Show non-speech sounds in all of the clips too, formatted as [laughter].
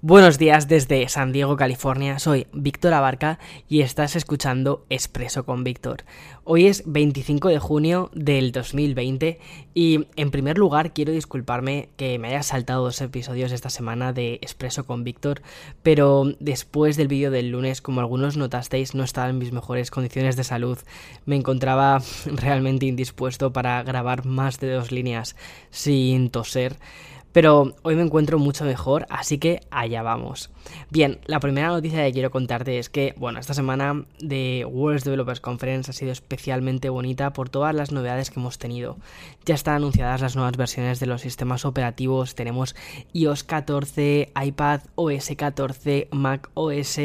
Buenos días desde San Diego, California. Soy Víctor Abarca y estás escuchando Expreso con Víctor. Hoy es 25 de junio del 2020 y en primer lugar quiero disculparme que me haya saltado dos episodios esta semana de Expreso con Víctor, pero después del vídeo del lunes, como algunos notasteis, no estaba en mis mejores condiciones de salud. Me encontraba [laughs] realmente indispuesto para grabar más de dos líneas sin toser. Pero hoy me encuentro mucho mejor, así que allá vamos. Bien, la primera noticia que quiero contarte es que, bueno, esta semana de World Developers Conference ha sido especialmente bonita por todas las novedades que hemos tenido. Ya están anunciadas las nuevas versiones de los sistemas operativos, tenemos iOS 14, iPad OS 14, Mac OS,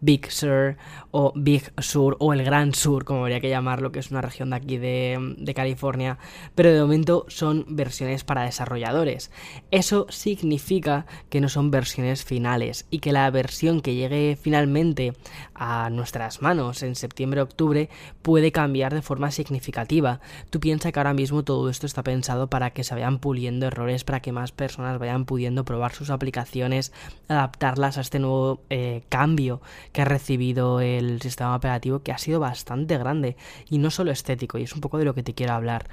Big Sur o Big Sur o el Gran Sur, como habría que llamarlo, que es una región de aquí de, de California, pero de momento son versiones para desarrolladores. Eso significa que no son versiones finales y que la versión que llegue finalmente a nuestras manos en septiembre-octubre puede cambiar de forma significativa. Tú piensas que ahora mismo todo esto está pensado para que se vayan puliendo errores, para que más personas vayan pudiendo probar sus aplicaciones, adaptarlas a este nuevo eh, cambio que ha recibido el sistema operativo que ha sido bastante grande y no solo estético y es un poco de lo que te quiero hablar.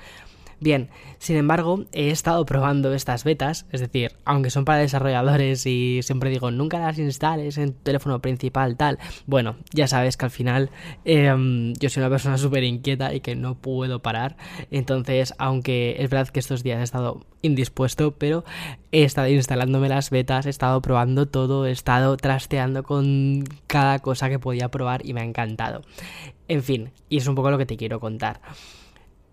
Bien, sin embargo, he estado probando estas betas, es decir, aunque son para desarrolladores y siempre digo, nunca las instales en tu teléfono principal, tal. Bueno, ya sabes que al final em, yo soy una persona súper inquieta y que no puedo parar. Entonces, aunque es verdad que estos días he estado indispuesto, pero he estado instalándome las betas, he estado probando todo, he estado trasteando con cada cosa que podía probar y me ha encantado. En fin, y es un poco lo que te quiero contar.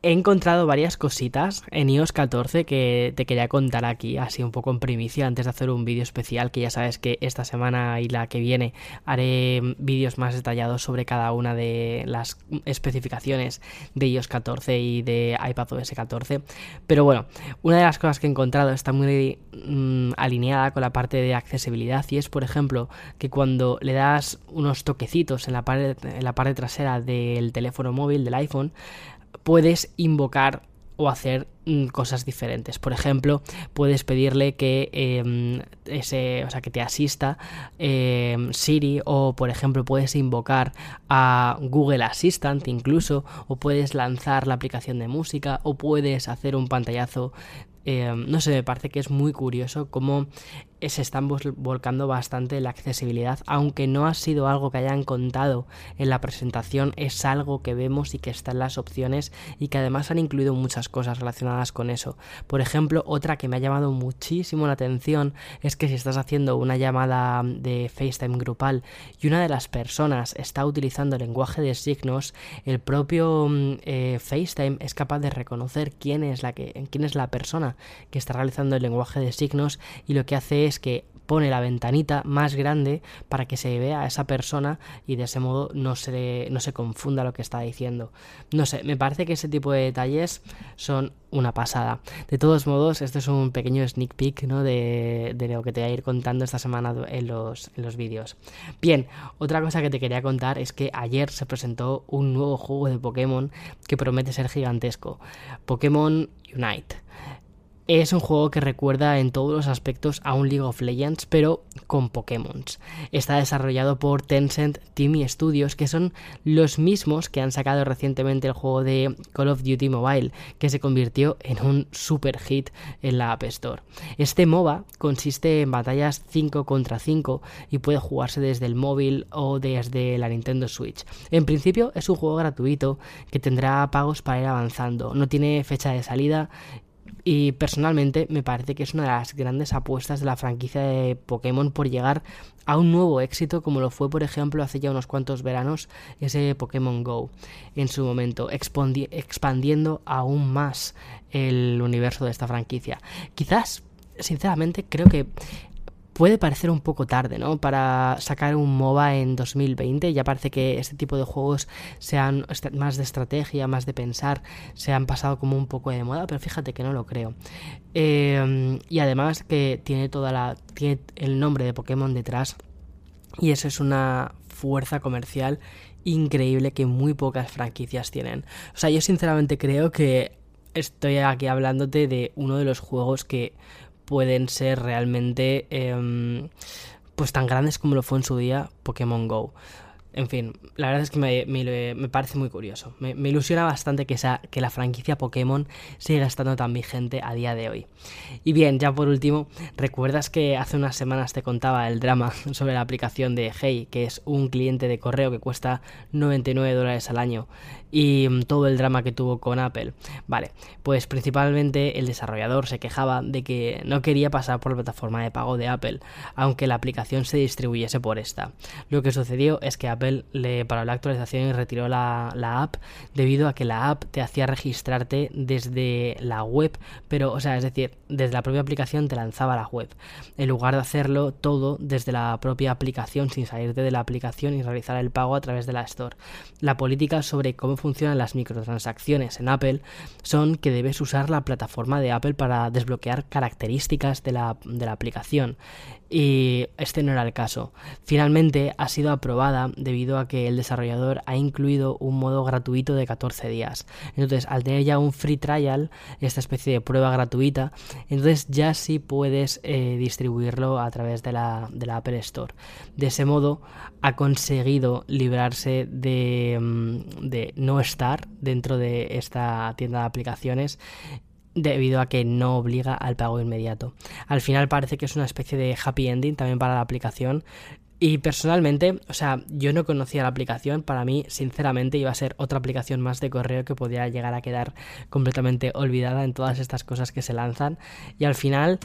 He encontrado varias cositas en iOS 14 que te quería contar aquí, así un poco en primicia, antes de hacer un vídeo especial, que ya sabes que esta semana y la que viene haré vídeos más detallados sobre cada una de las especificaciones de iOS 14 y de iPadOS 14. Pero bueno, una de las cosas que he encontrado está muy mm, alineada con la parte de accesibilidad y es, por ejemplo, que cuando le das unos toquecitos en la en la parte trasera del teléfono móvil, del iPhone, puedes invocar o hacer mm, cosas diferentes. Por ejemplo, puedes pedirle que em, ese, o sea, que te asista em, Siri o por ejemplo puedes invocar a Google Assistant incluso o puedes lanzar la aplicación de música o puedes hacer un pantallazo em, no sé, me parece que es muy curioso cómo se están volcando bastante la accesibilidad, aunque no ha sido algo que hayan contado en la presentación, es algo que vemos y que está en las opciones y que además han incluido muchas cosas relacionadas con eso. Por ejemplo, otra que me ha llamado muchísimo la atención es que si estás haciendo una llamada de FaceTime grupal y una de las personas está utilizando el lenguaje de signos, el propio mm, eh, FaceTime es capaz de reconocer quién es la que quién es la persona que está realizando el lenguaje de signos y lo que hace es es que pone la ventanita más grande para que se vea a esa persona y de ese modo no se, no se confunda lo que está diciendo. No sé, me parece que ese tipo de detalles son una pasada. De todos modos, este es un pequeño sneak peek ¿no? de, de, lo que te voy a ir contando esta semana en los, en los vídeos. Bien, otra cosa que te quería contar es que ayer se presentó un nuevo juego de Pokémon que promete ser gigantesco. Pokémon Unite. Es un juego que recuerda en todos los aspectos a un League of Legends, pero con Pokémon. Está desarrollado por Tencent Team Studios, que son los mismos que han sacado recientemente el juego de Call of Duty Mobile, que se convirtió en un super hit en la App Store. Este MOBA consiste en batallas 5 contra 5 y puede jugarse desde el móvil o desde la Nintendo Switch. En principio es un juego gratuito que tendrá pagos para ir avanzando. No tiene fecha de salida y personalmente me parece que es una de las grandes apuestas de la franquicia de Pokémon por llegar a un nuevo éxito como lo fue por ejemplo hace ya unos cuantos veranos ese Pokémon Go en su momento expandiendo aún más el universo de esta franquicia. Quizás sinceramente creo que puede parecer un poco tarde, ¿no? Para sacar un MOBA en 2020. Ya parece que este tipo de juegos sean más de estrategia, más de pensar, se han pasado como un poco de moda, pero fíjate que no lo creo. Em, y además que tiene toda la. tiene el nombre de Pokémon detrás. Y eso es una fuerza comercial increíble que muy pocas franquicias tienen. O sea, yo sinceramente creo que estoy aquí hablándote de uno de los juegos que pueden ser realmente... Em, pues tan grandes como lo fue en su día Pokémon Go. En fin, la verdad es que me, parece muy curioso. Me, ilusiona bastante que, que la franquicia Pokémon siga estando tan vigente a día de hoy. Y bien, ya por último, ¿recuerdas que hace unas semanas te contaba el drama [laughs] sobre la aplicación de Hey, que es un cliente de correo que cuesta 99 dólares al año? Y mm, todo el drama que tuvo con Apple. Vale, pues principalmente el desarrollador se quejaba de que no quería pasar por la plataforma de pago de Apple, aunque la aplicación se distribuyese por esta. Lo que sucedió es que Apple le paró la actualización y retiró la, app debido a que la app te hacía registrarte desde la web, pero, o sea, es decir, desde la propia aplicación te lanzaba la web, en lugar de hacerlo todo desde la propia aplicación sin salirte de la aplicación y realizar el pago a través de la Store. La política sobre cómo funcionan las microtransacciones en Apple son que debes usar la plataforma de Apple para desbloquear características de la, de la aplicación y este no era el caso. Finalmente ha sido aprobada debido a que el desarrollador ha incluido un modo gratuito de 14 días. Entonces, al tener ya un free trial, esta especie de prueba gratuita, entonces ya sí puedes eh, distribuirlo a través de la, de la Apple Store. De ese modo, ha conseguido librarse de, mm, de no estar dentro de esta tienda de aplicaciones debido a que no obliga al pago inmediato. Al final parece que es una especie de happy ending también para la aplicación. Y personalmente, o sea, yo no conocía la aplicación, para mí sinceramente iba a ser otra aplicación más de correo que podría llegar a quedar completamente olvidada en todas estas cosas que se lanzan. Y al final,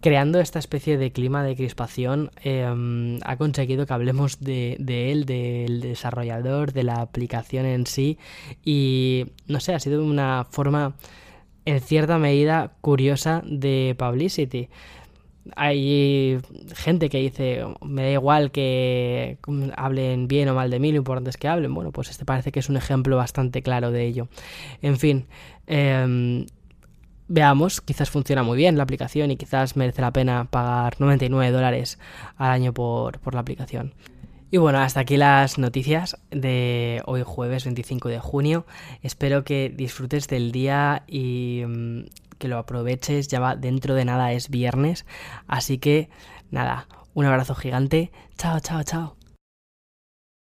creando esta especie de clima de crispación, em, ha conseguido que hablemos de, de, él, del desarrollador, de la aplicación en sí. Y no sé, ha sido una forma en cierta medida curiosa de publicity. Hay gente que dice, me da igual que hablen bien o mal de mí, lo importante es que hablen. Bueno, pues este parece que es un ejemplo bastante claro de ello. En fin, em, veamos, quizás funciona muy bien la aplicación y quizás merece la pena pagar 99 dólares al año por, por la aplicación. Y bueno, hasta aquí las noticias de hoy jueves 25 de junio. Espero que disfrutes del día y mm, que lo aproveches. Ya va, dentro de nada es viernes. Así que nada, un abrazo gigante. Chao, chao, chao.